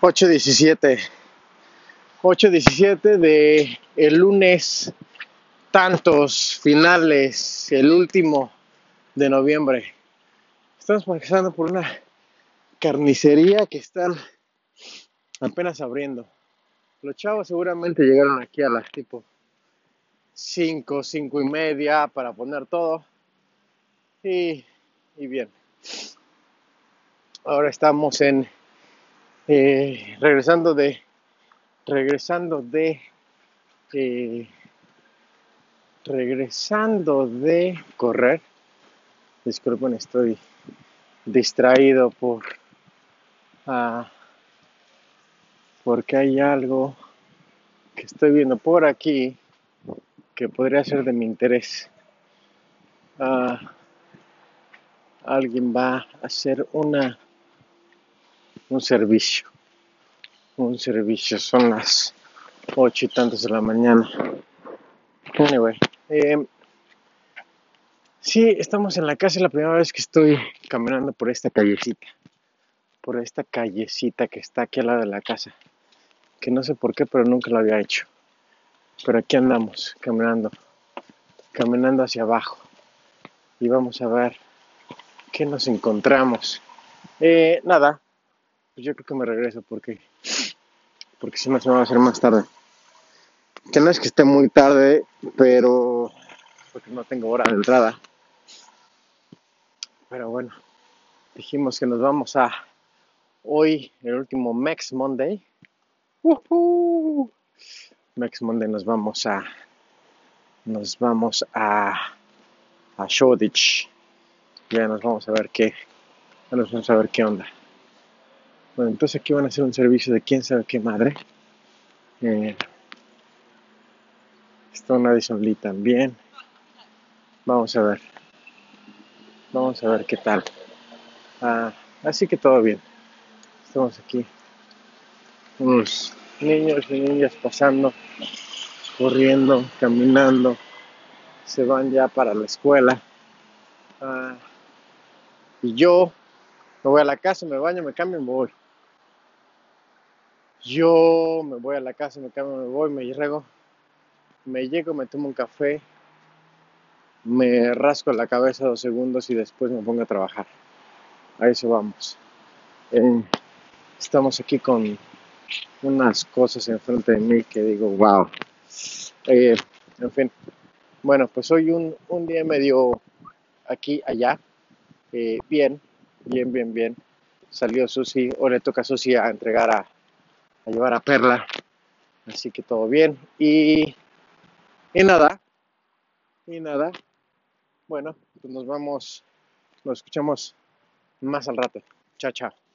8.17. 8.17 de el lunes tantos finales, el último de noviembre. Estamos pasando por una carnicería que están apenas abriendo. Los chavos seguramente llegaron aquí a las tipo 5, 5 y media para poner todo. Y, y bien. Ahora estamos en eh, regresando de regresando de eh, regresando de correr. Disculpen estoy distraído por uh, porque hay algo que estoy viendo por aquí que podría ser de mi interés. Uh, alguien va a hacer una un servicio. Un servicio, son las ocho y tantos de la mañana. Anyway, eh, sí, estamos en la casa, es la primera vez que estoy caminando por esta callecita. Por esta callecita que está aquí al lado de la casa. Que no sé por qué, pero nunca lo había hecho. Pero aquí andamos, caminando. Caminando hacia abajo. Y vamos a ver qué nos encontramos. Eh, nada, pues yo creo que me regreso porque porque si no se va a hacer más tarde. Que no es que esté muy tarde, pero porque no tengo hora de entrada. Pero bueno, dijimos que nos vamos a hoy, el último Max Monday. Uh Max Monday nos vamos a nos vamos a a Shoreditch. Ya nos vamos a ver qué, nos vamos a ver qué onda. Bueno, entonces aquí van a hacer un servicio de quién sabe qué madre. Eh, Stone Addison Lee también. Vamos a ver. Vamos a ver qué tal. Ah, así que todo bien. Estamos aquí. Unos niños y niñas pasando, corriendo, caminando. Se van ya para la escuela. Ah, y yo me voy a la casa, me baño, me cambio y me voy. Yo me voy a la casa, me cambio, me voy, me rego, me llego, me tomo un café, me rasco la cabeza dos segundos y después me pongo a trabajar. A eso vamos. Eh, estamos aquí con unas cosas enfrente de mí que digo, wow. Eh, en fin, bueno, pues hoy un, un día medio aquí, allá. Eh, bien, bien, bien, bien. Salió Susi, o le toca a Susi a entregar a, a llevar a Perla. Así que todo bien. Y, y nada, y nada. Bueno, pues nos vamos, nos escuchamos más al rato. Chao, chao.